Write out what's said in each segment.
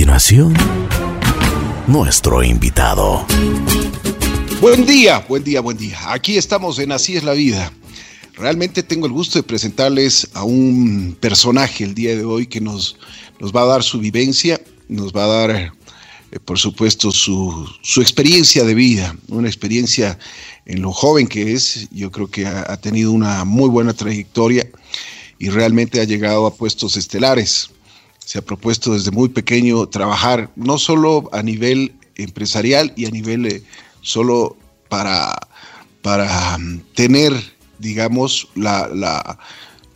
continuación, nuestro invitado. Buen día, buen día, buen día. Aquí estamos en Así es la vida. Realmente tengo el gusto de presentarles a un personaje el día de hoy que nos, nos va a dar su vivencia, nos va a dar, eh, por supuesto, su, su, experiencia de vida, una experiencia en lo joven que es. Yo creo que ha, ha tenido una muy buena trayectoria y realmente ha llegado a puestos estelares. Se ha propuesto desde muy pequeño trabajar no solo a nivel empresarial y a nivel eh, solo para, para um, tener, digamos, la, la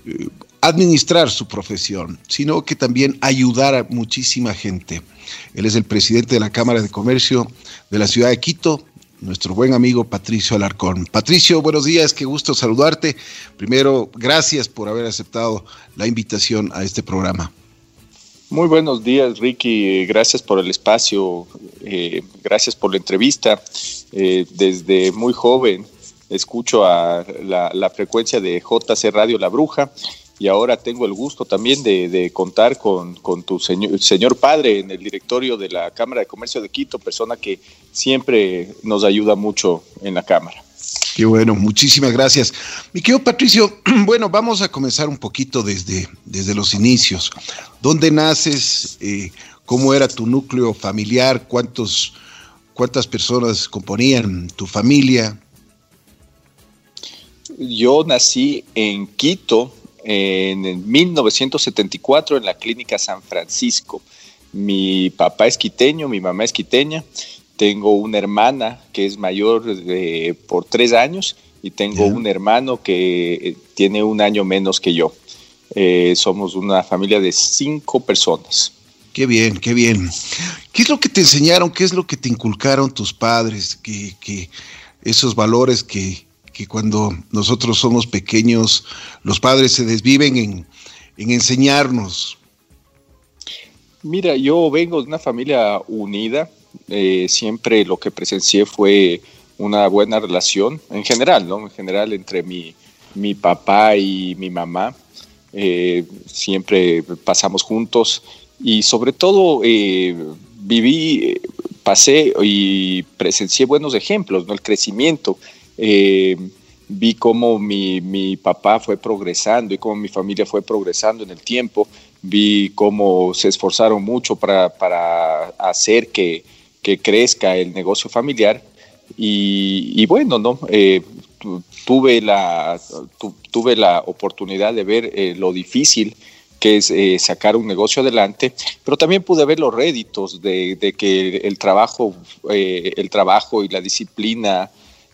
eh, administrar su profesión, sino que también ayudar a muchísima gente. Él es el presidente de la Cámara de Comercio de la ciudad de Quito, nuestro buen amigo Patricio Alarcón. Patricio, buenos días, qué gusto saludarte. Primero, gracias por haber aceptado la invitación a este programa. Muy buenos días, Ricky. Gracias por el espacio, eh, gracias por la entrevista. Eh, desde muy joven escucho a la, frecuencia de JC Radio La Bruja y ahora tengo el gusto también de, contar con, con, tu señor padre en el directorio de la Cámara de Comercio de Quito, persona que siempre nos ayuda mucho en la Cámara. Qué bueno, muchísimas gracias. Mi querido Patricio, bueno, vamos a comenzar un poquito desde, desde los inicios. ¿Dónde naces? Eh, ¿Cómo era tu núcleo familiar? ¿Cuántos, ¿Cuántas personas componían tu familia? Yo nací en Quito en 1974 en la Clínica San Francisco. Mi papá es quiteño, mi mamá es quiteña tengo una hermana que es mayor de, por tres años y tengo un hermano que eh, tiene un año menos que yo. Eh, somos una familia de cinco personas. Qué bien, qué bien. ¿Qué es lo que te enseñaron? ¿Qué es lo que te inculcaron tus padres? Que, que esos valores que, que, cuando nosotros somos pequeños, los padres se desviven en, en enseñarnos. Mira, yo vengo de una familia unida, eh, siempre lo que presencié fue una buena relación en general, ¿no? En general entre mi, mi papá y mi mamá. Eh, siempre pasamos juntos y sobre todo eh, viví, pasé y presencié buenos ejemplos, ¿no? El crecimiento. Vi cómo mi, mi, papá fue progresando y cómo mi familia fue progresando en el tiempo. Vi cómo se esforzaron mucho para, para hacer que, que crezca el negocio familiar. Y, y bueno, ¿no? Eh, tuve, la, tu, tuve la oportunidad de ver eh, lo difícil que es eh, sacar un negocio adelante, pero también pude ver los réditos de, de que el trabajo, eh, el trabajo y la disciplina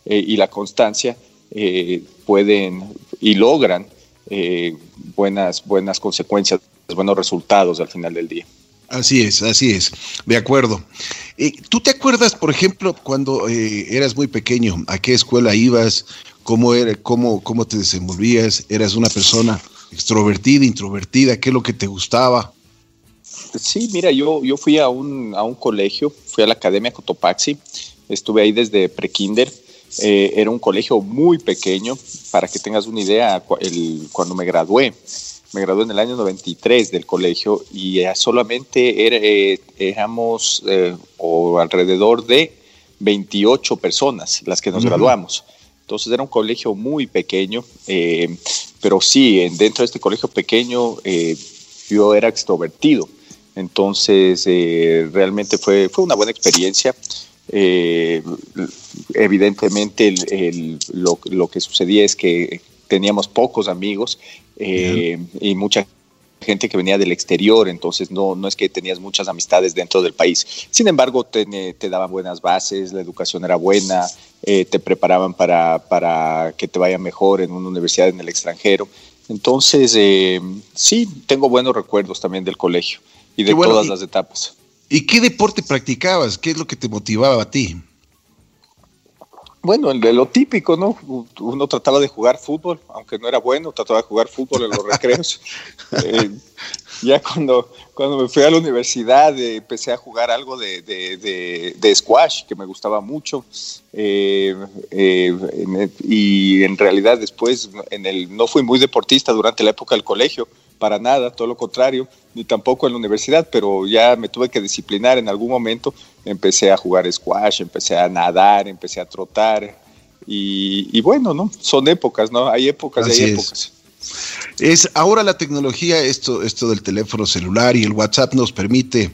y la constancia pueden y logran buenas, buenas consecuencias, buenos resultados al final del día. Así es, así es, de acuerdo. Eh, ¿Tú te acuerdas, por ejemplo, cuando eh, eras muy pequeño, a qué escuela ibas, cómo, era, cómo, cómo te desenvolvías? ¿Eras una persona extrovertida, introvertida? ¿Qué es lo que te gustaba? Sí, mira, yo, yo fui a un, a un colegio, fui a la Academia Cotopaxi, estuve ahí desde prekinder. Eh, era un colegio muy pequeño, para que tengas una idea, el, cuando me gradué, me gradué en el año 93 del colegio y eh, solamente eh, éramos eh, o alrededor de 28 personas las que nos uh -huh. graduamos. Entonces era un colegio muy pequeño, eh, pero sí, dentro de este colegio pequeño yo era extrovertido. Entonces realmente fue, fue una buena experiencia. evidentemente el, el, lo, lo que sucedía es que teníamos pocos amigos eh, y mucha gente que venía del exterior, entonces no, no es que tenías muchas amistades dentro del país. Sin embargo, te, te daban buenas bases, la educación era buena, eh, te preparaban para, para que te vaya mejor en una universidad en el extranjero. Entonces, eh, sí, tengo buenos recuerdos también del colegio y de bueno, todas y, las etapas. ¿Y qué deporte practicabas? ¿Qué es lo que te motivaba a ti? Bueno, de lo típico, ¿no? Uno trataba de jugar fútbol, aunque no era bueno, trataba de jugar fútbol en los recreos. eh, ya cuando, cuando me fui a la universidad eh, empecé a jugar algo de, de, de, de, squash, que me gustaba mucho. Eh, eh, en y en realidad después en el, no fui muy deportista durante la época del colegio, para nada, todo lo contrario, ni tampoco en la universidad, pero ya me tuve que disciplinar en algún momento. Empecé a jugar squash, empecé a nadar, empecé a trotar. Y, bueno, ¿no? Son épocas, ¿no? Hay épocas y hay épocas. Es ahora la tecnología, esto, esto del teléfono celular y el WhatsApp nos permite,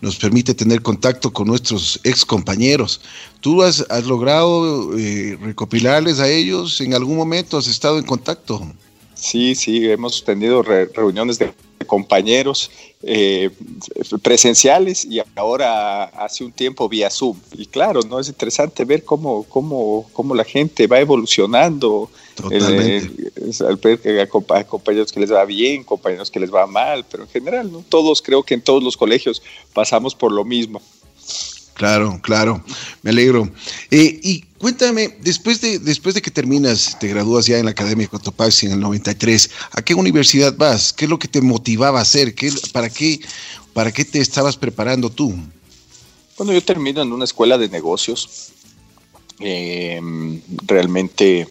nos permite tener contacto con nuestros ex compañeros. ¿Tú has, logrado eh, recopilarles a ellos? ¿En algún momento has estado en contacto? Sí, sí, hemos tenido reuniones de compañeros eh, presenciales y ahora hace un tiempo vía Zoom. Y claro, no es interesante ver cómo, cómo, cómo la gente va evolucionando. Totalmente. Eh, hay compañeros que les va bien, compañeros que les va mal, pero en general, ¿no? todos creo que en todos los colegios pasamos por lo mismo. Claro, claro, me alegro. Eh, y cuéntame, después de, después de que terminas, te gradúas ya en la Academia de Cotopaxi en el 93, ¿a qué universidad vas? ¿Qué es lo que te motivaba a hacer? ¿Qué, para, qué, ¿Para qué te estabas preparando tú? Bueno, yo termino en una escuela de negocios. Eh, realmente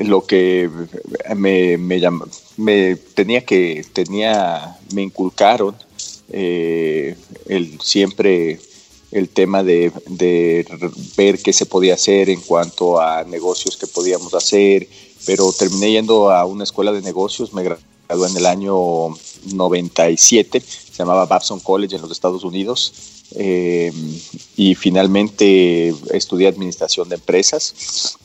lo que me, me, me, tenía que, tenía, me inculcaron eh, el siempre el tema de, ver qué se podía hacer en cuanto a negocios que podíamos hacer, pero terminé yendo a una escuela de negocios, me gradué en el año 97, se llamaba Babson College en los Estados Unidos, eh, y finalmente estudié administración de empresas.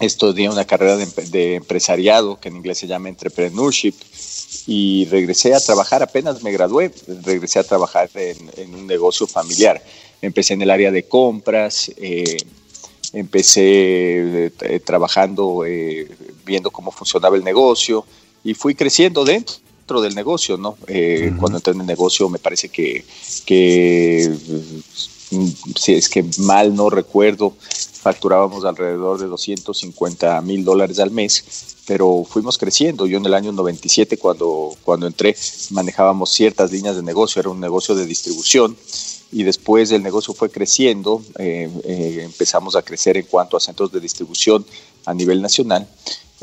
Estudié una carrera de, empresariado, que en inglés se llama entrepreneurship, y regresé a trabajar, apenas me gradué, regresé a trabajar en un negocio familiar empecé en el área de compras, eh, empecé eh, trabajando, eh, viendo cómo funcionaba el negocio y fui creciendo dentro del negocio, ¿no? Cuando entré en el negocio me parece que, mm, si es que mal no recuerdo, facturábamos alrededor de 250 mil dólares al mes, pero fuimos creciendo. Yo en el año 97, cuando, cuando entré, manejábamos ciertas líneas de negocio, era un negocio de distribución y después el negocio fue creciendo, eh, eh, empezamos a crecer en cuanto a centros de distribución a nivel nacional,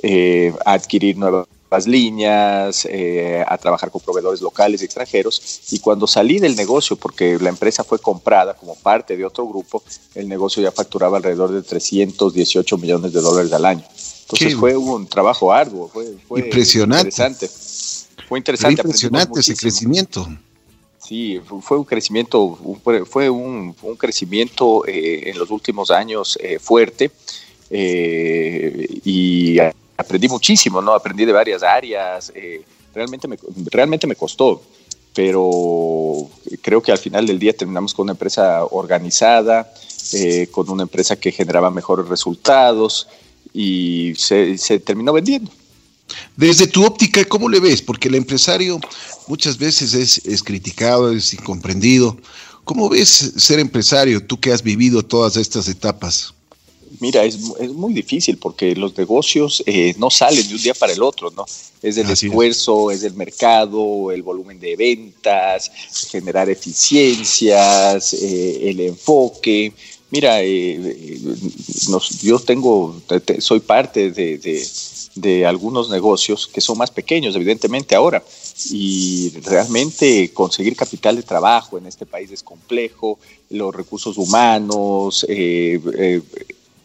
eh, a adquirir nuevas líneas, a trabajar con proveedores locales y extranjeros. Y cuando salí del negocio, porque la empresa fue comprada como parte de otro grupo, el negocio ya facturaba alrededor de 318 millones de dólares al año. Entonces fue un trabajo arduo, fue, impresionante. interesante. Fue interesante. impresionante ese crecimiento. Sí, fue un crecimiento, fue un, crecimiento eh, en los últimos años eh, fuerte eh, y aprendí muchísimo, ¿no? Aprendí de varias áreas, realmente, me, realmente me costó, pero creo que al final del día terminamos con una empresa organizada, con una empresa que generaba mejores resultados y se terminó vendiendo. Desde tu óptica, ¿cómo le ves? Porque el empresario muchas veces es, criticado, es incomprendido. ¿Cómo ves ser empresario, tú que has vivido todas estas etapas? Mira, es, muy difícil porque los negocios eh, no salen de un día para el otro, ¿no? Es el esfuerzo, es. el mercado, el volumen de ventas, generar eficiencias, eh, el enfoque. Mira, eh, yo tengo, soy parte de de algunos negocios que son más pequeños, evidentemente ahora, y realmente conseguir capital de trabajo en este país es complejo, los recursos humanos, eh, eh,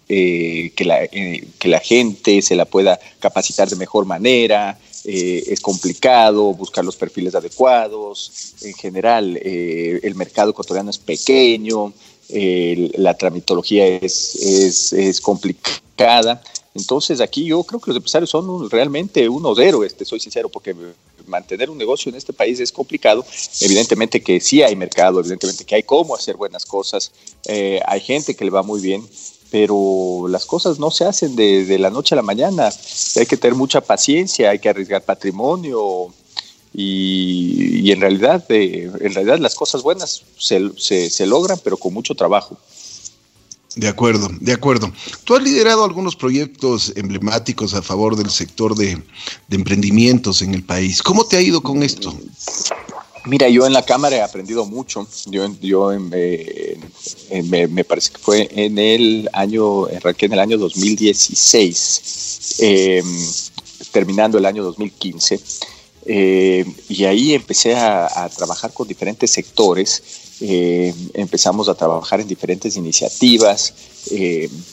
eh, que, la, que la gente se la pueda capacitar de mejor manera, es complicado buscar los perfiles adecuados, en general el mercado ecuatoriano es pequeño, la tramitología es, es, es complicada. Entonces aquí yo creo que los empresarios son realmente unos héroes, te soy sincero, porque mantener un negocio en este país es complicado. Evidentemente que sí hay mercado, evidentemente que hay cómo hacer buenas cosas, eh, hay gente que le va muy bien, pero las cosas no se hacen de, la noche a la mañana. Hay que tener mucha paciencia, hay que arriesgar patrimonio y, en, realidad, eh, en realidad las cosas buenas se, se logran, pero con mucho trabajo. De acuerdo, de acuerdo. Tú has liderado algunos proyectos emblemáticos a favor del sector de, emprendimientos en el país. ¿Cómo te ha ido con esto? Mira, yo en la Cámara he aprendido mucho. Yo, yo me, parece que fue en el año, en el año 2016, em, terminando el año 2015. Y ahí empecé a, trabajar con diferentes sectores, empezamos a trabajar en diferentes iniciativas,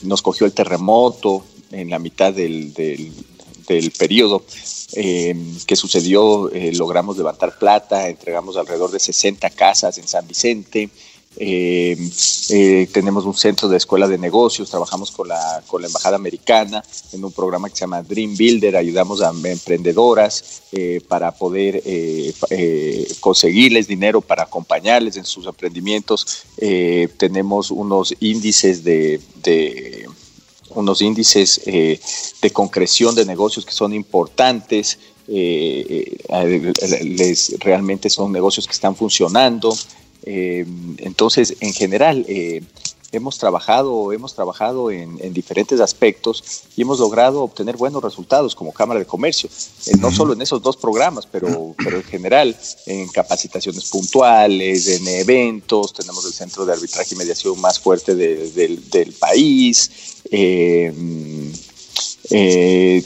nos cogió el terremoto en la mitad del, del periodo. Que sucedió, logramos levantar plata, entregamos alrededor de 60 casas en San Vicente, eh, eh, tenemos un centro de escuela de negocios, trabajamos con la, con la Embajada Americana en un programa que se llama Dream Builder, ayudamos a emprendedoras eh, para poder conseguirles dinero para acompañarles en sus emprendimientos. tenemos unos índices de, de unos índices de concreción de negocios que son importantes. les, realmente son negocios que están funcionando. Eh, entonces, en general, eh, hemos trabajado, hemos trabajado en, diferentes aspectos y hemos logrado obtener buenos resultados como Cámara de Comercio, eh, no solo en esos dos programas, pero, pero en general en capacitaciones puntuales, en eventos, tenemos el centro de arbitraje y mediación más fuerte del, del país. Eh,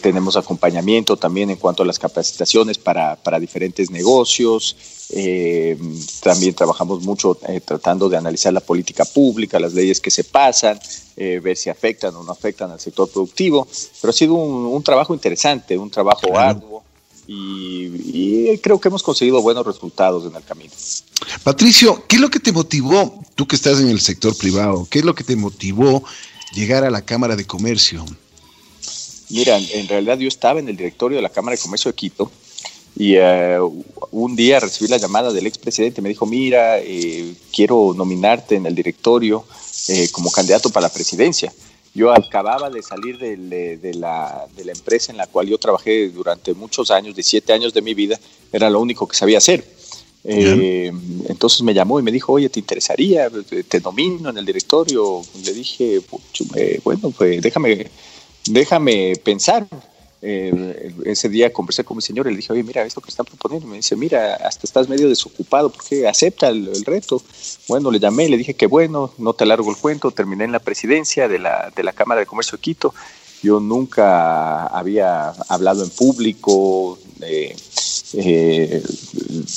tenemos acompañamiento también en cuanto a las capacitaciones para, para diferentes negocios. Eh, también trabajamos mucho eh, tratando de analizar la política pública, las leyes que se pasan, ver si afectan o no afectan al sector productivo. Pero ha sido un, trabajo interesante, un trabajo arduo. Y, y, creo que hemos conseguido buenos resultados en el camino. Patricio, ¿qué es lo que te motivó, tú que estás en el sector privado, qué es lo que te motivó llegar a la Cámara de Comercio? Mira, en realidad yo estaba en el directorio de la Cámara de Comercio de Quito y eh, un día recibí la llamada del expresidente, me dijo, mira, eh, quiero nominarte en el directorio eh, como candidato para la presidencia. Yo acababa de salir de, la, empresa en la cual yo trabajé durante muchos años, de siete años de mi vida, era lo único que sabía hacer. entonces me llamó y me dijo, oye, ¿te interesaría? Te nomino en el directorio. Le dije, bueno, pues déjame déjame pensar. Eh, ese día conversé con mi señor y le dije, oye, mira, esto que están proponiendo. Me dice, mira, hasta estás medio desocupado, porque acepta el, reto? Bueno, le llamé, le dije que bueno, no te alargo el cuento, terminé en la presidencia de la, de la Cámara de Comercio de Quito. Yo nunca había hablado en público, eh, eh,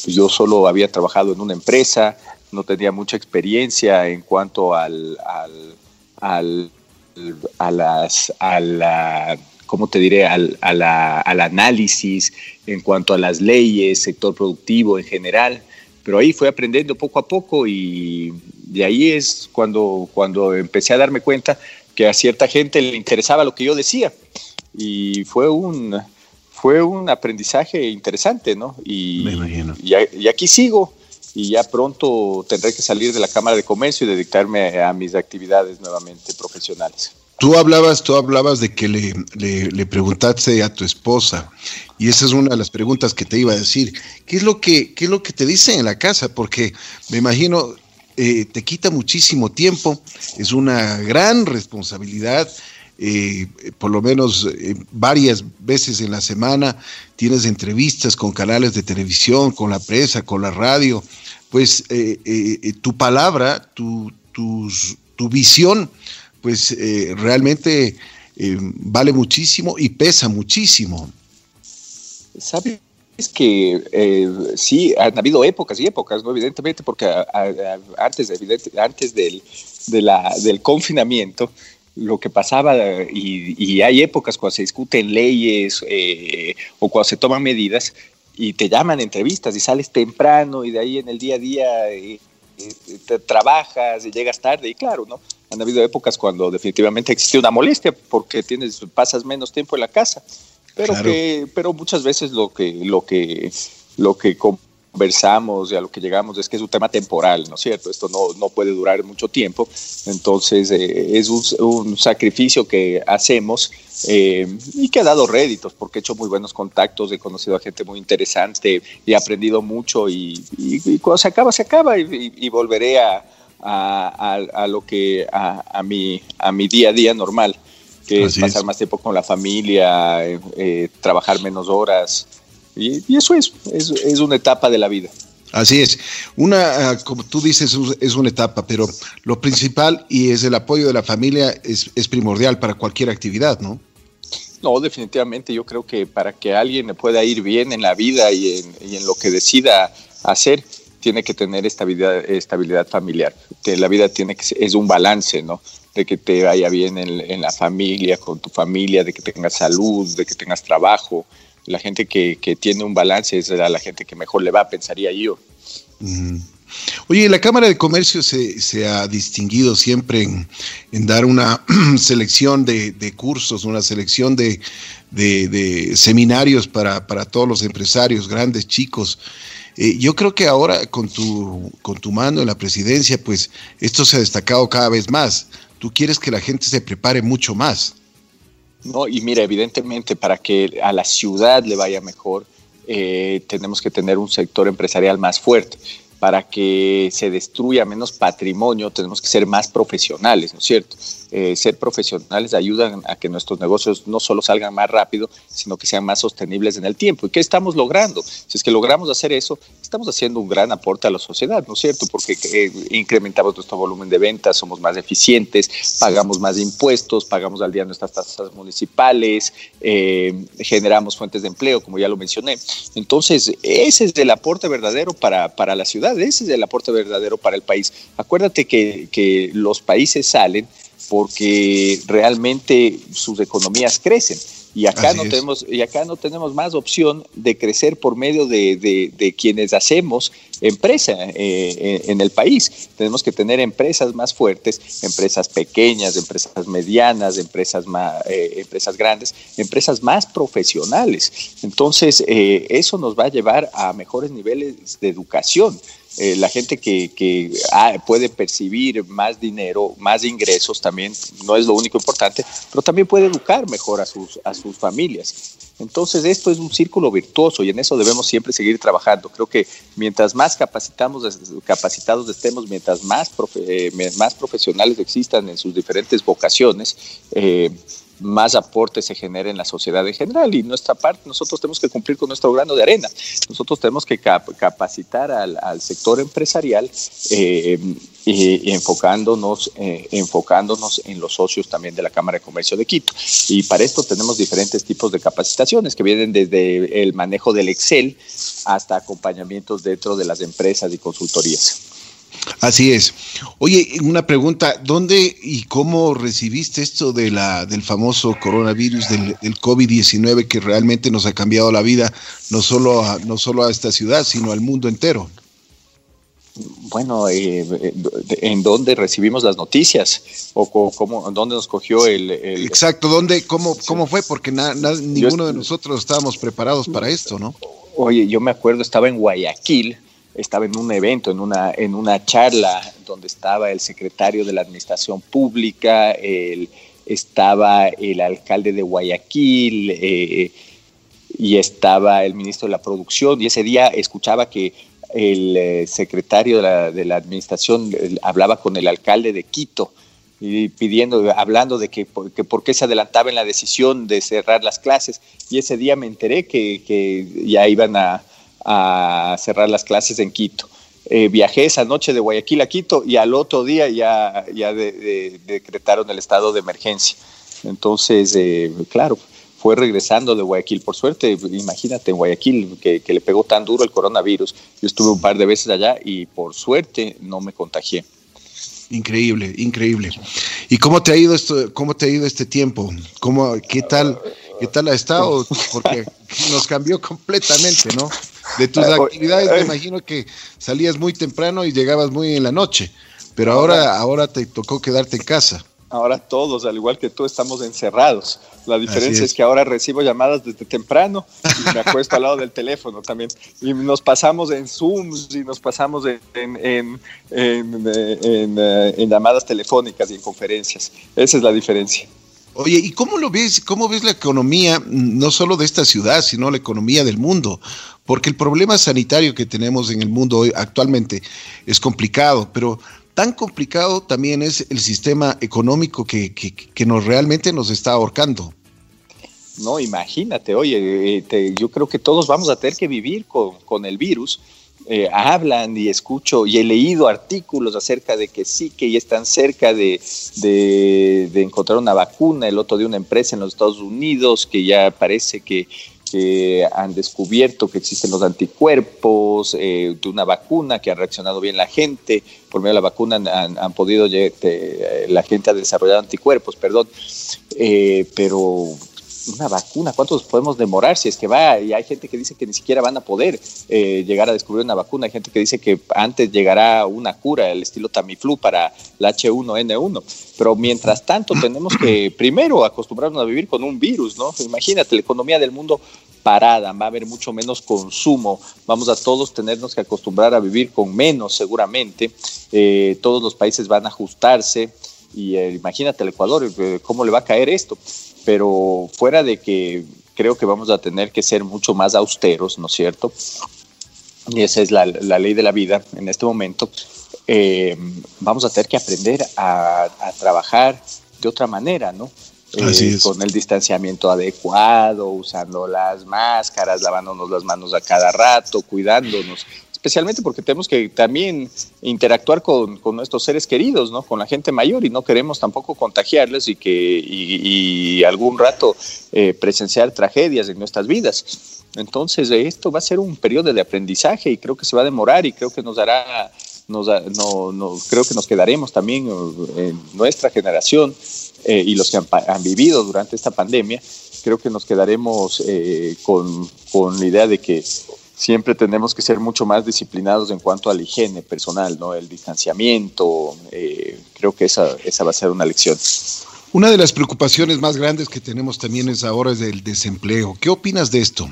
yo solo había trabajado en una empresa, no tenía mucha experiencia en cuanto al, al a las, a la, ¿cómo te diré? Al, al análisis en cuanto a las leyes, sector productivo en general. Pero ahí fui aprendiendo poco a poco y de ahí es cuando, cuando empecé a darme cuenta que a cierta gente le interesaba lo que yo decía. Y fue un, fue un aprendizaje interesante, ¿no? Y, y aquí sigo y ya pronto tendré que salir de la Cámara de Comercio y dedicarme a mis actividades nuevamente profesionales. Tú hablabas, tú hablabas de que le, le, preguntaste a tu esposa, y esa es una de las preguntas que te iba a decir. ¿Qué es lo que, qué es lo que te dicen en la casa? Porque me imagino eh, te quita muchísimo tiempo, es una gran responsabilidad. Eh, por lo menos eh, varias veces en la semana tienes entrevistas con canales de televisión, con la prensa, con la radio, pues tu palabra, tu, tu visión pues eh, realmente eh, vale muchísimo y pesa muchísimo. ¿Sabes que eh, sí, han habido épocas y épocas, ¿no? evidentemente, porque antes, antes del, del confinamiento, lo que pasaba, y, hay épocas cuando se discuten leyes o cuando se toman medidas, y te llaman entrevistas y sales temprano y de ahí en el día a día te trabajas y llegas tarde y claro, ¿no? Han habido épocas cuando definitivamente existe una molestia porque tienes pasas menos tiempo en la casa, pero que pero muchas veces lo que lo que lo que conversamos y a lo que llegamos es que es un tema temporal, ¿no es cierto? Esto no, no puede durar mucho tiempo, entonces eh, es un, sacrificio que hacemos eh, y que ha dado réditos, porque he hecho muy buenos contactos, he conocido a gente muy interesante y he aprendido mucho y, cuando se acaba, se acaba y, volveré a, a, lo que a, mi, a mi día a día normal, que es pasar más tiempo con la familia, eh, trabajar menos horas. Y, eso es, es, una etapa de la vida. Así es. Una, ah, como tú dices, es una etapa, pero lo principal y es el apoyo de la familia es, primordial para cualquier actividad, ¿no? No, definitivamente yo creo que para que alguien pueda ir bien en la vida y en, lo que decida hacer, tiene que tener estabilidad, estabilidad familiar. Que la vida tiene que es un balance, ¿no? De que te vaya bien en, la familia, con tu familia, de que tengas salud, de que tengas trabajo. La gente que, tiene un balance es la, gente que mejor le va, pensaría yo. Oye, la Cámara de Comercio se, ha distinguido siempre en, dar una selección de, cursos, una selección de, seminarios para, todos los empresarios, grandes, chicos. Eh, yo creo que ahora con tu, con tu mando en la presidencia, pues esto se ha destacado cada vez más. Tú quieres que la gente se prepare mucho más. No, y mira, evidentemente para que a la ciudad le vaya mejor, eh, tenemos que tener un sector empresarial más fuerte para que se destruya menos patrimonio, tenemos que ser más profesionales, ¿no es cierto? Eh, ser profesionales ayudan a que nuestros negocios no solo salgan más rápido, sino que sean más sostenibles en el tiempo. ¿Y qué estamos logrando? Si es que logramos hacer eso, estamos haciendo un gran aporte a la sociedad, ¿no es cierto? Porque eh, incrementamos nuestro volumen de ventas, somos más eficientes, pagamos más impuestos, pagamos al día nuestras tasas municipales, eh, generamos fuentes de empleo, como ya lo mencioné. Entonces, ese es el aporte verdadero para, para la ciudad, ese es el aporte verdadero para el país. Acuérdate que, que los países salen porque realmente sus economías crecen. Y acá, no tenemos, y acá no tenemos más opción de crecer por medio de, quienes hacemos empresa eh, en el país. Tenemos que tener empresas más fuertes, empresas pequeñas, empresas medianas, empresas, más, eh, empresas grandes, empresas más profesionales. Entonces, eh, eso nos va a llevar a mejores niveles de educación. Eh, la gente que, puede percibir más dinero, más ingresos también, no es lo único importante, pero también puede educar mejor a sus, a sus familias. Entonces esto es un círculo virtuoso y en eso debemos siempre seguir trabajando. Creo que mientras más capacitamos, capacitados estemos, mientras más, eh, más profesionales existan en sus diferentes vocaciones, eh, más aporte se genere en la sociedad en general. Y nuestra parte, nosotros tenemos que cumplir con nuestro grano de arena. Nosotros tenemos que capacitar al, sector empresarial eh, y, enfocándonos, eh, enfocándonos en los socios también de la Cámara de Comercio de Quito. Y para esto tenemos diferentes tipos de capacitaciones que vienen desde el manejo del Excel hasta acompañamientos dentro de las empresas y consultorías. Así es. Oye, una pregunta, ¿dónde y cómo recibiste esto de la, del famoso coronavirus, del, COVID-19 que realmente nos ha cambiado la vida, no solo a, no solo a esta ciudad, sino al mundo entero? Bueno, eh, ¿en dónde recibimos las noticias? ¿O cómo, dónde nos cogió el...? Exacto, ¿dónde, cómo, cómo fue? Porque ninguno de nosotros estábamos preparados para esto, ¿no? Oye, yo me acuerdo, estaba en Guayaquil, estaba en un evento, en una, en una charla donde estaba el secretario de la Administración Pública, el, estaba el alcalde de Guayaquil eh, y estaba el ministro de la Producción y ese día escuchaba que el eh, secretario de la, Administración hablaba con el alcalde de Quito y pidiendo, hablando de que, que, por qué se adelantaba en la decisión de cerrar las clases. Y ese día me enteré que ya iban a, a cerrar las clases en Quito. Eh, viajé esa noche de Guayaquil a Quito y al otro día ya, ya decretaron el estado de emergencia. Entonces, eh, claro, fue regresando de Guayaquil. Por suerte, imagínate, en Guayaquil, que, le pegó tan duro el coronavirus. Yo estuve un par de veces allá y por suerte no me contagié. Increíble, increíble. ¿Y cómo te ha ido esto, cómo te ha ido este tiempo? ¿Cómo, qué tal, qué tal ha estado? Porque nos cambió completamente, ¿no? De tus eh, actividades me eh. imagino que salías muy temprano y llegabas muy en la noche, pero ahora, ahora te tocó quedarte en casa. Ahora todos, al igual que tú, estamos encerrados. La diferencia es. que ahora recibo llamadas desde temprano y me acuesto al lado del teléfono también. Y nos pasamos en Zooms y nos pasamos en, en, en, en, llamadas telefónicas y en conferencias. Esa es la diferencia. Oye, ¿y cómo lo ves? ¿Cómo ves la economía, no solo de esta ciudad, sino la economía del mundo? Porque el problema sanitario que tenemos en el mundo hoy actualmente es complicado, pero tan complicado también es el sistema económico que, que, nos realmente nos está ahorcando. No, imagínate, oye, eh, yo creo que todos vamos a tener que vivir con, con el virus eh, hablan y escucho y he leído artículos acerca de que sí, que ya están cerca de, de, encontrar una vacuna, el otro de una empresa en los Estados Unidos que ya parece que, han descubierto que existen los anticuerpos eh, de una vacuna, que han reaccionado bien la gente, por medio de la vacuna han, han podido, la gente ha desarrollado anticuerpos, perdón, pero una vacuna, ¿cuántos podemos demorar si es que va? Y hay gente que dice que ni siquiera van a poder eh, llegar a descubrir una vacuna, hay gente que dice que antes llegará una cura, el estilo Tamiflu para la H1N1, pero mientras tanto tenemos que primero acostumbrarnos a vivir con un virus, ¿no? Imagínate, la economía del mundo parada, va a haber mucho menos consumo, vamos a todos tenernos que acostumbrar a vivir con menos seguramente, eh, todos los países van a ajustarse y eh, imagínate el Ecuador, cómo le va a caer esto pero fuera de que creo que vamos a tener que ser mucho más austeros, ¿no es cierto? Y esa es la, ley de la vida en este momento. Eh, vamos a tener que aprender a, trabajar de otra manera, ¿no? Eh, con el distanciamiento adecuado, usando las máscaras, lavándonos las manos a cada rato, cuidándonos especialmente porque tenemos que también interactuar con, nuestros seres queridos, ¿no? Con la gente mayor y no queremos tampoco contagiarles y que y, algún rato eh, presenciar tragedias en nuestras vidas. Entonces esto va a ser un periodo de aprendizaje y creo que se va a demorar y creo que nos dará, nos, no, creo que nos quedaremos también eh, en nuestra generación eh, y los que han, vivido durante esta pandemia, creo que nos quedaremos con, con la idea de que siempre tenemos que ser mucho más disciplinados en cuanto a la higiene personal, ¿no? El distanciamiento, eh, creo que esa, esa va a ser una lección. Una de las preocupaciones más grandes que tenemos también es ahora es el desempleo. ¿Qué opinas de esto?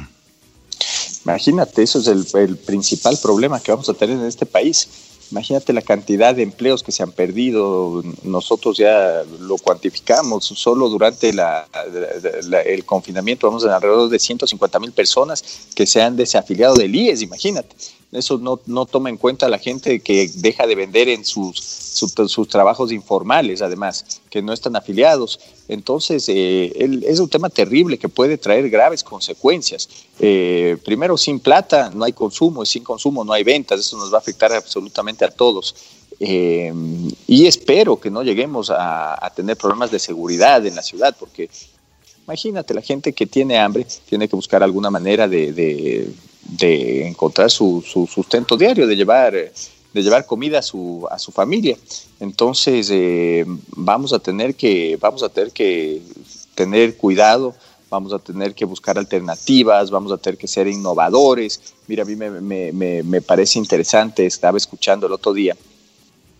Imagínate, eso es el, el principal problema que vamos a tener en este país Imagínate la cantidad de empleos que se han perdido. Nosotros ya lo cuantificamos. Solo durante el confinamiento vamos a alrededor de 150 mil personas que se han desafiliado del IES. Imagínate. Eso no, no toma en cuenta la gente que deja de vender en sus, trabajos informales, además, que no están afiliados. Entonces, eh, es un tema terrible que puede traer graves consecuencias. Eh, primero, sin plata no hay consumo y sin consumo no hay ventas. Eso nos va a afectar absolutamente a todos. Eh, y espero que no lleguemos a, tener problemas de seguridad en la ciudad, porque imagínate, la gente que tiene hambre tiene que buscar alguna manera de encontrar su, sustento diario, de llevar, de llevar comida a su, a su familia. Entonces eh, vamos, a tener que, vamos a tener que tener cuidado, vamos a tener que buscar alternativas, vamos a tener que ser innovadores. Mira, a mí me, parece interesante, estaba escuchando el otro día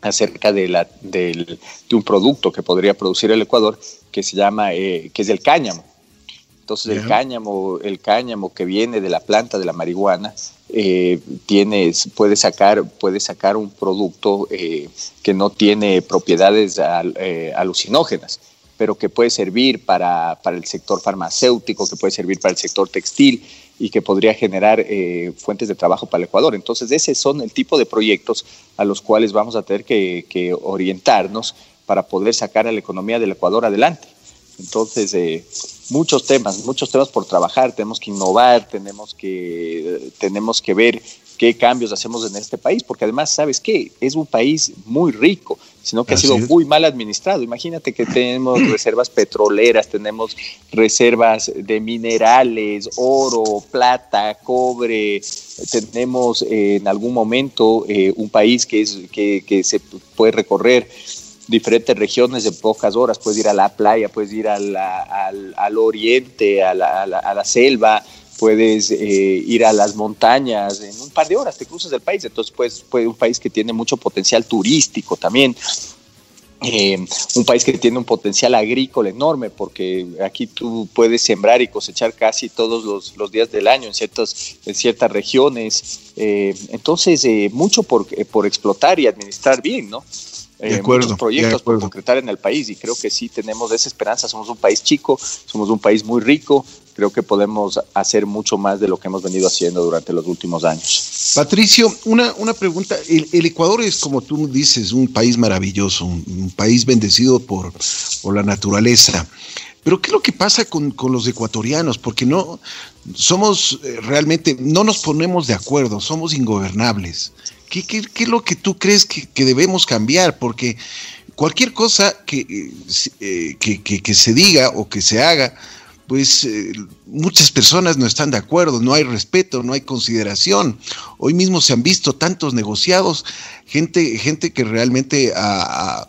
acerca de, la, de un producto que podría producir el Ecuador que se llama, eh, que es el cáñamo. Entonces el cáñamo, el cáñamo que viene de la planta de la marihuana, eh, puede, sacar, puede sacar un producto eh, que no tiene propiedades eh, alucinógenas, pero que puede servir para, el sector farmacéutico, que puede servir para el sector textil y que podría generar fuentes de trabajo para el Ecuador. Entonces, ese son el tipo de proyectos a los cuales vamos a tener que orientarnos para poder sacar a la economía del Ecuador adelante. Entonces, eh, muchos temas, muchos temas por trabajar, tenemos que innovar, tenemos que, tenemos que ver qué cambios hacemos en este país, porque además, ¿sabes qué? Es un país muy rico, sino que ha sido muy mal administrado. Imagínate que tenemos reservas petroleras, tenemos reservas de minerales, oro, plata, cobre, tenemos eh, en algún momento eh, un país que, es, que, que se puede recorrer diferentes regiones en pocas horas. Puedes ir a la playa, puedes ir al, al, oriente, a la, a la, selva, puedes eh, ir a las montañas. En un par de horas te cruzas el país. Entonces, pues, un país que tiene mucho potencial turístico también. Eh, un país que tiene un potencial agrícola enorme, porque aquí tú puedes sembrar y cosechar casi todos los, los días del año en, ciertas en ciertas regiones. Eh, entonces, mucho por, por explotar y administrar bien, ¿no? Eh, acuerdo, muchos proyectos por concretar en el país y creo que sí tenemos esa esperanza. Somos un país chico, somos un país muy rico, creo que podemos hacer mucho más de lo que hemos venido haciendo durante los últimos años. Patricio, una, una pregunta. El, Ecuador es, como tú dices, un país maravilloso, un, país bendecido por, por la naturaleza. Pero ¿qué es lo que pasa con, los ecuatorianos? Porque no somos eh, realmente, no nos ponemos de acuerdo, somos ingobernables. ¿Qué, es lo que tú crees que, debemos cambiar? Porque cualquier cosa que, eh, que, se diga o que se haga, pues eh, muchas personas no están de acuerdo, no hay respeto, no hay consideración. Hoy mismo se han visto tantos negociados, gente, gente que realmente ha,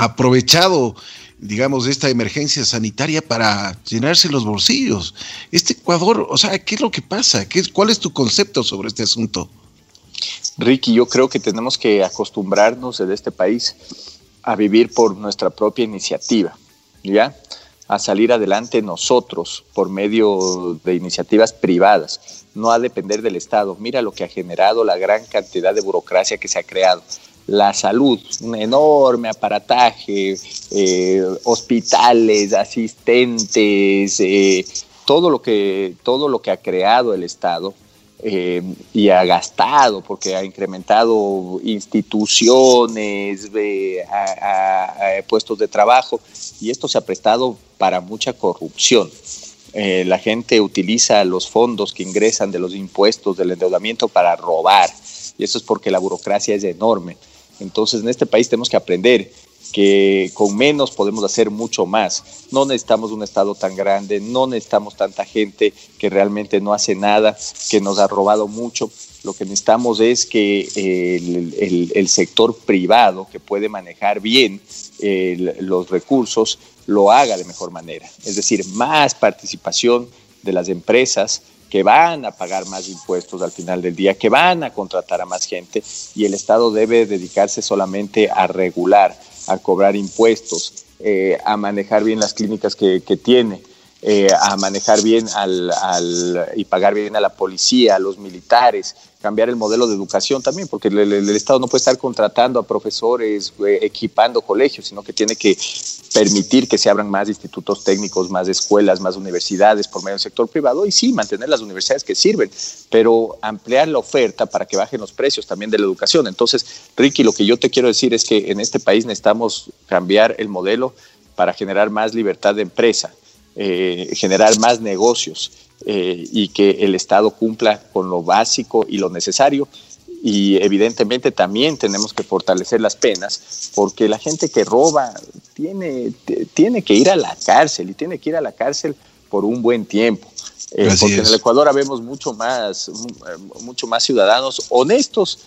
aprovechado, digamos, esta emergencia sanitaria para llenarse los bolsillos. Este Ecuador, o sea, ¿qué es lo que pasa? ¿Qué, ¿Cuál es tu concepto sobre este asunto? Ricky, yo creo que tenemos que acostumbrarnos en este país a vivir por nuestra propia iniciativa, ¿ya? a salir adelante nosotros por medio de iniciativas privadas, no a depender del Estado. Mira lo que ha generado la gran cantidad de burocracia que se ha creado. La salud, un enorme aparataje, eh, hospitales, asistentes, eh, todo, lo que, todo lo que ha creado el Estado eh, y ha gastado porque ha incrementado instituciones, puestos de trabajo y esto se ha prestado para mucha corrupción. La gente utiliza los fondos que ingresan de los impuestos, del endeudamiento para robar y eso es porque la burocracia es enorme. Entonces en este país tenemos que aprender que con menos podemos hacer mucho más. No necesitamos un Estado tan grande, no necesitamos tanta gente que realmente no hace nada, que nos ha robado mucho. Lo que necesitamos es que el, sector privado, que puede manejar bien los recursos, lo haga de mejor manera. Es decir, más participación de las empresas que van a pagar más impuestos al final del día, que van a contratar a más gente y el Estado debe dedicarse solamente a regular a cobrar impuestos, eh, a manejar bien las clínicas que, tiene, eh, a manejar bien al, y pagar bien a la policía, a los militares, cambiar el modelo de educación también, porque el, Estado no puede estar contratando a profesores, eh, equipando colegios, sino que tiene que permitir que se abran más institutos técnicos, más escuelas, más universidades por medio del sector privado y sí, mantener las universidades que sirven, pero ampliar la oferta para que bajen los precios también de la educación. Entonces, Ricky, lo que yo te quiero decir es que en este país necesitamos cambiar el modelo para generar más libertad de empresa, eh, generar más negocios eh, y que el Estado cumpla con lo básico y lo necesario y evidentemente también tenemos que fortalecer las penas porque la gente que roba tiene, tiene que ir a la cárcel y tiene que ir a la cárcel por un buen tiempo. Eh, porque en el Ecuador vemos mucho más, mucho más ciudadanos honestos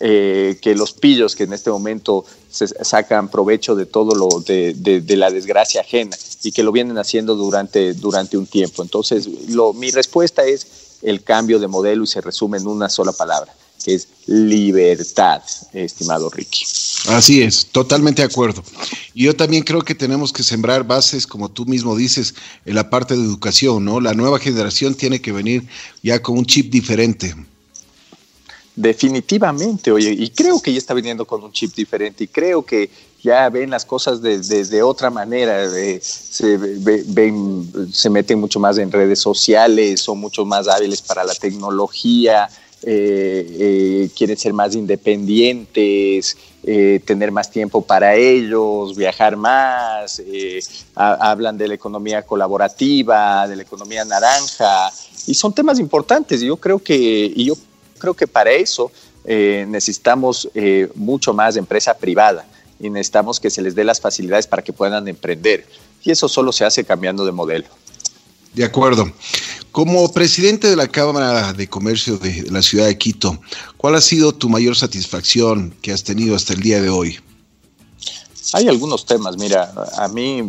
eh, que los pillos que en este momento se sacan provecho de todo lo de, la desgracia ajena y que lo vienen haciendo durante, durante un tiempo. Entonces, lo, mi respuesta es el cambio de modelo y se resume en una sola palabra, que es libertad, estimado Ricky. Así es, totalmente de acuerdo. Y yo también creo que tenemos que sembrar bases, como tú mismo dices, en la parte de educación, ¿no? La nueva generación tiene que venir ya con un chip diferente. Definitivamente, oye, y creo que ya está viniendo con un chip diferente y creo que ya ven las cosas de, otra manera, se, ven, se meten mucho más en redes sociales, son mucho más hábiles para la tecnología, eh, eh, quieren ser más independientes, eh, tener más tiempo para ellos, viajar más, hablan de la economía colaborativa, de la economía naranja, y son temas importantes. Yo creo que, y yo creo que para eso necesitamos mucho más de empresa privada y necesitamos que se les dé las facilidades para que puedan emprender. Y eso solo se hace cambiando de modelo. De acuerdo. Como presidente de la Cámara de Comercio de la ciudad de Quito, ¿cuál ha sido tu mayor satisfacción que has tenido hasta el día de hoy? Hay algunos temas, mira, a mí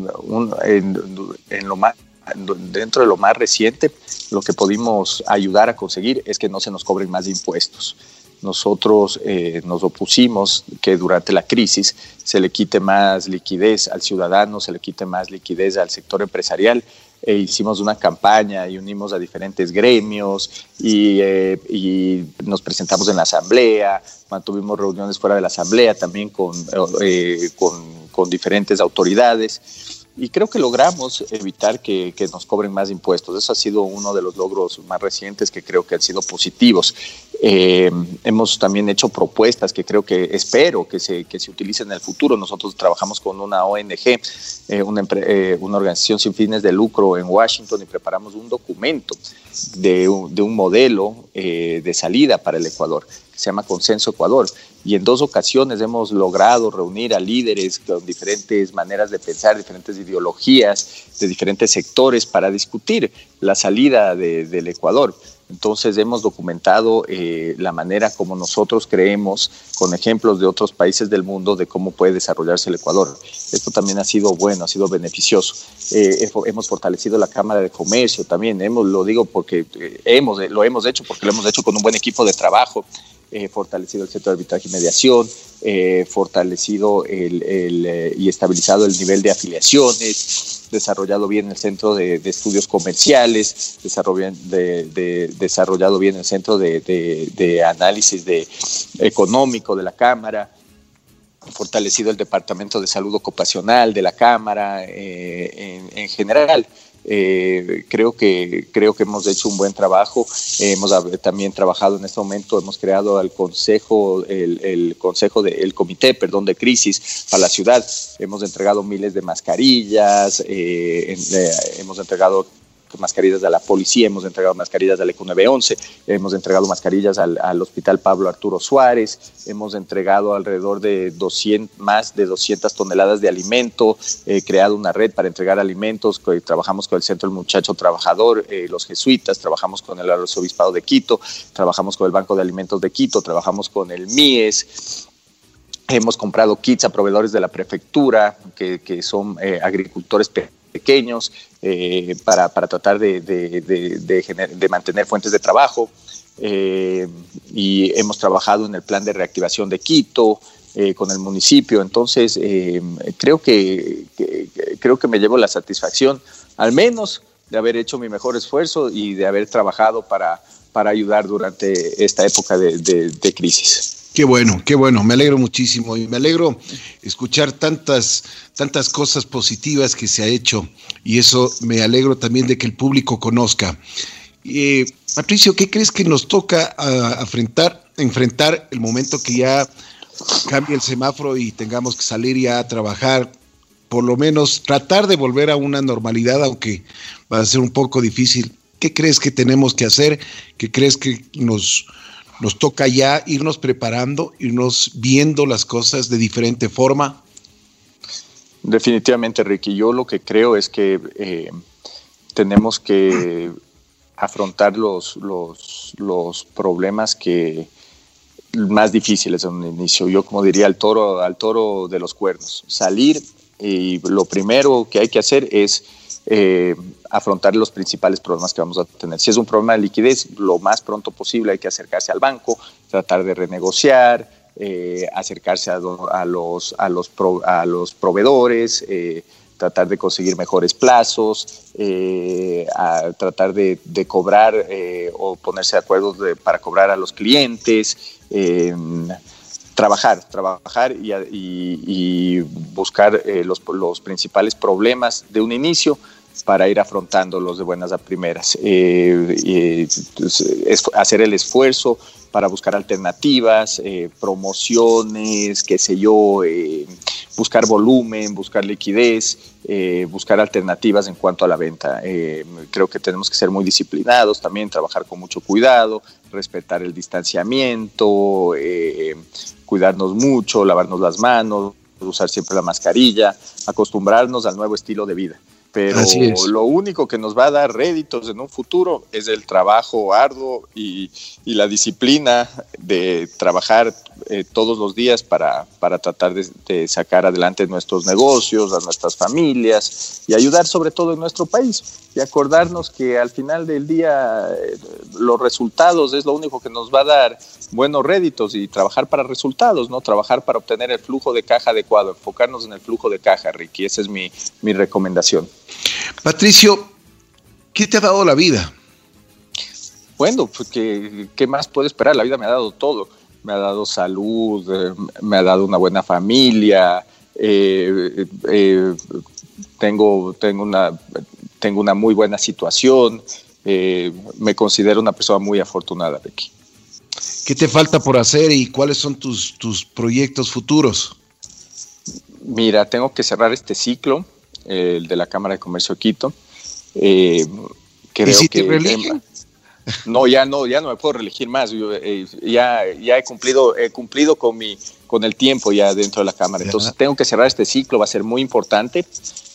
en, lo más, dentro de lo más reciente, lo que pudimos ayudar a conseguir es que no se nos cobren más impuestos. Nosotros eh, nos opusimos que durante la crisis se le quite más liquidez al ciudadano, se le quite más liquidez al sector empresarial e hicimos una campaña y unimos a diferentes gremios y, eh, y, nos presentamos en la asamblea, mantuvimos reuniones fuera de la asamblea también con, eh, con, diferentes autoridades y creo que logramos evitar que, que, nos cobren más impuestos. Eso ha sido uno de los logros más recientes que creo que han sido positivos. Eh, hemos también hecho propuestas que creo que espero que se, que se utilicen en el futuro. Nosotros trabajamos con una ONG, una, una, organización sin fines de lucro en Washington y preparamos un documento de un, de un modelo de salida para el Ecuador que se llama Consenso Ecuador. Y en dos ocasiones hemos logrado reunir a líderes con diferentes maneras de pensar, diferentes ideologías, de diferentes sectores para discutir la salida del Ecuador. Entonces hemos documentado eh, la manera como nosotros creemos, con ejemplos de otros países del mundo, de cómo puede desarrollarse el Ecuador. Esto también ha sido bueno, ha sido beneficioso. Eh, hemos fortalecido la Cámara de Comercio también, hemos, lo digo porque eh, hemos, lo hemos hecho, porque lo hemos hecho con un buen equipo de trabajo eh, fortalecido el centro de arbitraje y mediación, eh, fortalecido el, eh, y estabilizado el nivel de afiliaciones, desarrollado bien el centro de, estudios comerciales, de, desarrollado bien el centro de, análisis de, económico de la Cámara, fortalecido el departamento de salud ocupacional de la Cámara en general. Eh, creo, que, creo que hemos hecho un buen trabajo. hemos también trabajado en este momento, hemos creado el consejo, el, consejo de, el comité, perdón, de crisis para la ciudad. Hemos entregado miles de mascarillas, eh, eh, hemos entregado mascarillas a la policía, hemos entregado mascarillas al ECU 911, hemos entregado mascarillas al, Hospital Pablo Arturo Suárez, hemos entregado alrededor de 200, más de 200 toneladas de alimento, eh, creado una red para entregar alimentos, trabajamos con el Centro del Muchacho Trabajador, eh, los jesuitas, trabajamos con el Arzobispado de Quito, trabajamos con el Banco de Alimentos de Quito, trabajamos con el MIES, Hemos comprado kits a proveedores de la prefectura, que, son eh, agricultores pequeños eh, para, para, tratar de, de, de, mantener fuentes de trabajo. Eh, y hemos trabajado en el plan de reactivación de Quito eh, con el municipio. Entonces, creo, que, creo que me llevo la satisfacción, al menos, de haber hecho mi mejor esfuerzo y de haber trabajado para, para ayudar durante esta época de crisis. Qué bueno, qué bueno, me alegro muchísimo y me alegro escuchar tantas, tantas cosas positivas que se ha hecho y eso me alegro también de que el público conozca. Eh, Patricio, ¿qué crees que nos toca afrontar, enfrentar el momento que ya cambie el semáforo y tengamos que salir ya a trabajar? Por lo menos tratar de volver a una normalidad, aunque va a ser un poco difícil. ¿Qué crees que tenemos que hacer? ¿Qué crees que nos, nos toca ya irnos preparando, irnos viendo las cosas de diferente forma. Definitivamente, Ricky. Yo lo que creo es que eh, tenemos que afrontar los, los, los, problemas que más difíciles en un inicio. Yo como diría al toro, al toro de los cuernos, salir y lo primero que hay que hacer es eh, afrontar los principales problemas que vamos a tener. Si es un problema de liquidez, lo más pronto posible hay que acercarse al banco, tratar de renegociar, eh, acercarse a, los, a, los proveedores, eh, tratar de conseguir mejores plazos, a tratar de, cobrar o ponerse de acuerdo para cobrar a los clientes trabajar, trabajar y, buscar los, principales problemas de un inicio para ir afrontándolos de buenas a primeras. Eh, hacer el esfuerzo para buscar alternativas, eh, promociones, qué sé yo, eh, buscar volumen, buscar liquidez, buscar alternativas en cuanto a la venta. creo que tenemos que ser muy disciplinados también, trabajar con mucho cuidado, respetar el distanciamiento, cuidarnos mucho, lavarnos las manos, usar siempre la mascarilla, acostumbrarnos al nuevo estilo de vida pero lo único que nos va a dar réditos en un futuro es el trabajo arduo y, la disciplina de trabajar eh, todos los días para, para tratar de, sacar adelante nuestros negocios, a nuestras familias y ayudar sobre todo en nuestro país y acordarnos que al final del día eh, los resultados es lo único que nos va a dar buenos réditos y trabajar para resultados, ¿no? Trabajar para obtener el flujo de caja adecuado, enfocarnos en el flujo de caja, Ricky, esa es mi, mi recomendación. Patricio, ¿qué te ha dado la vida? Bueno, pues ¿qué, más puedo esperar? La vida me ha dado todo. Me ha dado salud, eh, me ha dado una buena familia, eh, eh, tengo, tengo, una, tengo una muy buena situación. me considero una persona muy afortunada, Ricky. ¿Qué te falta por hacer y cuáles son tus, tus proyectos futuros? Mira, tengo que cerrar este ciclo, el de la Cámara de Comercio de Quito. Eh, creo si te que, no, ya no, ya no me puedo reelegir más. Eh, ya, ya he cumplido, he cumplido con mi, con el tiempo ya dentro de la cámara. Entonces tengo que cerrar este ciclo, va a ser muy importante.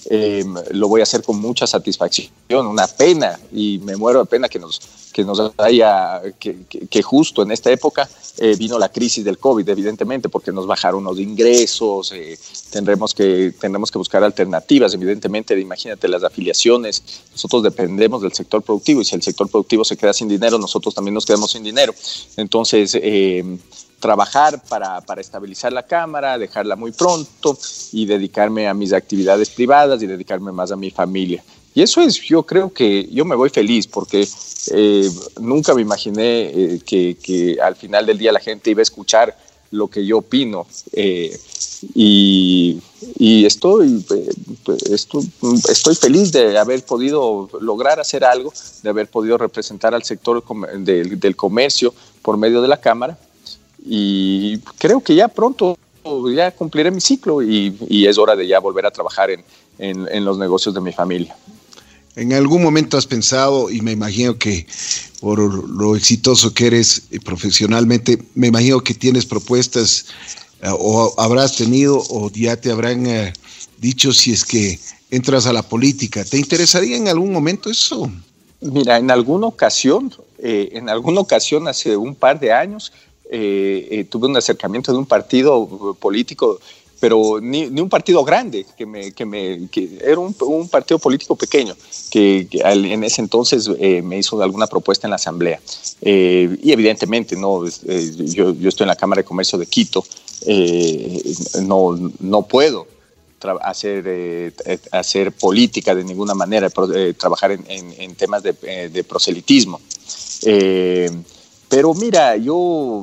Eh, lo voy a hacer con mucha satisfacción, una pena y me muero de pena que nos, que nos haya, que, que, justo en esta época eh, vino la crisis del COVID, evidentemente, porque nos bajaron los ingresos, eh, tendremos, que, tendremos que buscar alternativas, evidentemente, imagínate las afiliaciones, nosotros dependemos del sector productivo y si el sector productivo se queda sin dinero, nosotros también nos quedamos sin dinero. Entonces, trabajar para, para, estabilizar la cámara, dejarla muy pronto y dedicarme a mis actividades privadas y dedicarme más a mi familia. Y eso es, yo creo que yo me voy feliz porque eh, nunca me imaginé eh, que, al final del día la gente iba a escuchar lo que yo opino. Eh, y, y, estoy, estoy, feliz de haber podido lograr hacer algo, de haber podido representar al sector del comercio por medio de la Cámara y creo que ya pronto ya cumpliré mi ciclo y, es hora de ya volver a trabajar en, en, los negocios de mi familia. ¿En algún momento has pensado, y me imagino que por lo exitoso que eres profesionalmente, me imagino que tienes propuestas eh, o habrás tenido o ya te habrán eh, dicho si es que entras a la política? ¿Te interesaría en algún momento eso? Mira, en alguna ocasión, eh, en alguna ocasión hace un par de años, eh, eh, tuve un acercamiento de un partido político, pero ni, un partido grande, que, me, que, me, que era un, un, partido político pequeño, que, en ese entonces eh, me hizo alguna propuesta en la Asamblea. y evidentemente, no, yo, yo, estoy en la Cámara de Comercio de Quito, no, no puedo hacer, hacer política de ninguna manera, trabajar en, en, temas de, de proselitismo. Pero mira, yo,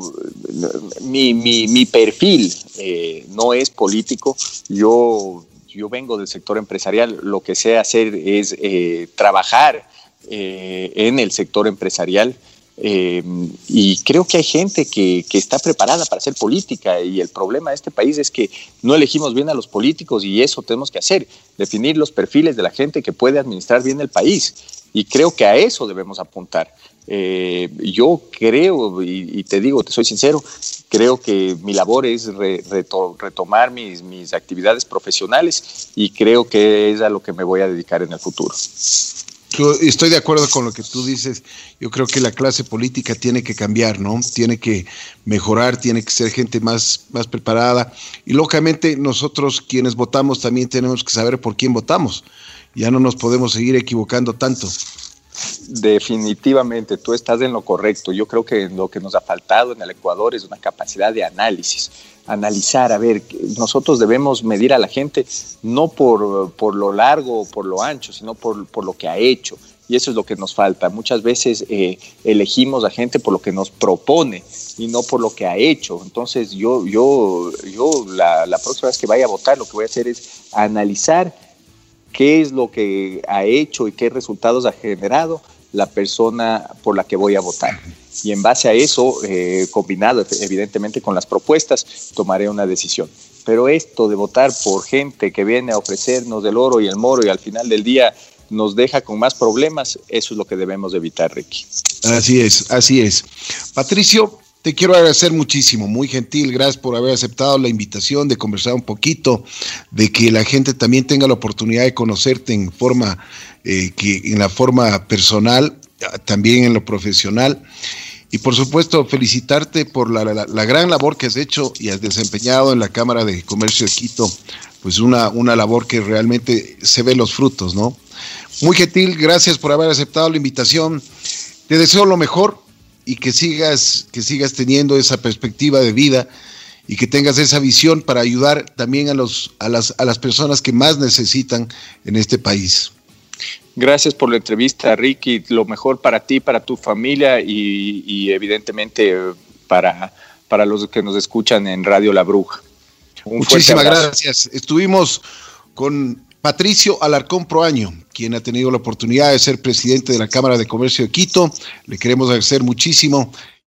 mi, mi, perfil eh, no es político, yo, yo vengo del sector empresarial, lo que sé hacer es eh, trabajar eh, en el sector empresarial. y creo que hay gente que, que, está preparada para hacer política. Y el problema de este país es que no elegimos bien a los políticos y eso tenemos que hacer, definir los perfiles de la gente que puede administrar bien el país. Y creo que a eso debemos apuntar. Eh, yo creo, y, te digo, te soy sincero, creo que mi labor es retomar mis, mis actividades profesionales y creo que es a lo que me voy a dedicar en el futuro. estoy de acuerdo con lo que tú dices. Yo creo que la clase política tiene que cambiar, ¿no? Tiene que mejorar, tiene que ser gente más, más preparada. Y lógicamente nosotros quienes votamos también tenemos que saber por quién votamos. Ya no nos podemos seguir equivocando tanto. Definitivamente, tú estás en lo correcto. Yo creo que lo que nos ha faltado en el Ecuador es una capacidad de análisis. Analizar, a ver, nosotros debemos medir a la gente no por, por lo largo o por lo ancho, sino por, por, lo que ha hecho. Y eso es lo que nos falta. Muchas veces eh, elegimos a gente por lo que nos propone y no por lo que ha hecho. Entonces yo, yo, yo la, la próxima vez que vaya a votar, lo que voy a hacer es analizar qué es lo que ha hecho y qué resultados ha generado la persona por la que voy a votar. Y en base a eso, eh, combinado evidentemente con las propuestas, tomaré una decisión. Pero esto de votar por gente que viene a ofrecernos el oro y el moro y al final del día nos deja con más problemas, eso es lo que debemos evitar, Ricky. Así es, así es. Patricio, te quiero agradecer muchísimo, muy gentil, gracias por haber aceptado la invitación de conversar un poquito, de que la gente también tenga la oportunidad de conocerte en forma, eh, que en la forma personal, también en lo profesional. Y por supuesto, felicitarte por la, la, gran labor que has hecho y has desempeñado en la Cámara de Comercio de Quito, pues una, una labor que realmente se ve los frutos, ¿no? Muy gentil, gracias por haber aceptado la invitación. Te deseo lo mejor, y que sigas, que sigas teniendo esa perspectiva de vida y que tengas esa visión para ayudar también a, los, a, las, a las personas que más necesitan en este país. Gracias por la entrevista, Ricky. Lo mejor para ti, para tu familia y, y evidentemente para, para los que nos escuchan en Radio La Bruja. Muchísimas gracias. Estuvimos con Patricio Alarcón Proaño, quien ha tenido la oportunidad de ser presidente de la Cámara de Comercio de Quito. Le queremos agradecer muchísimo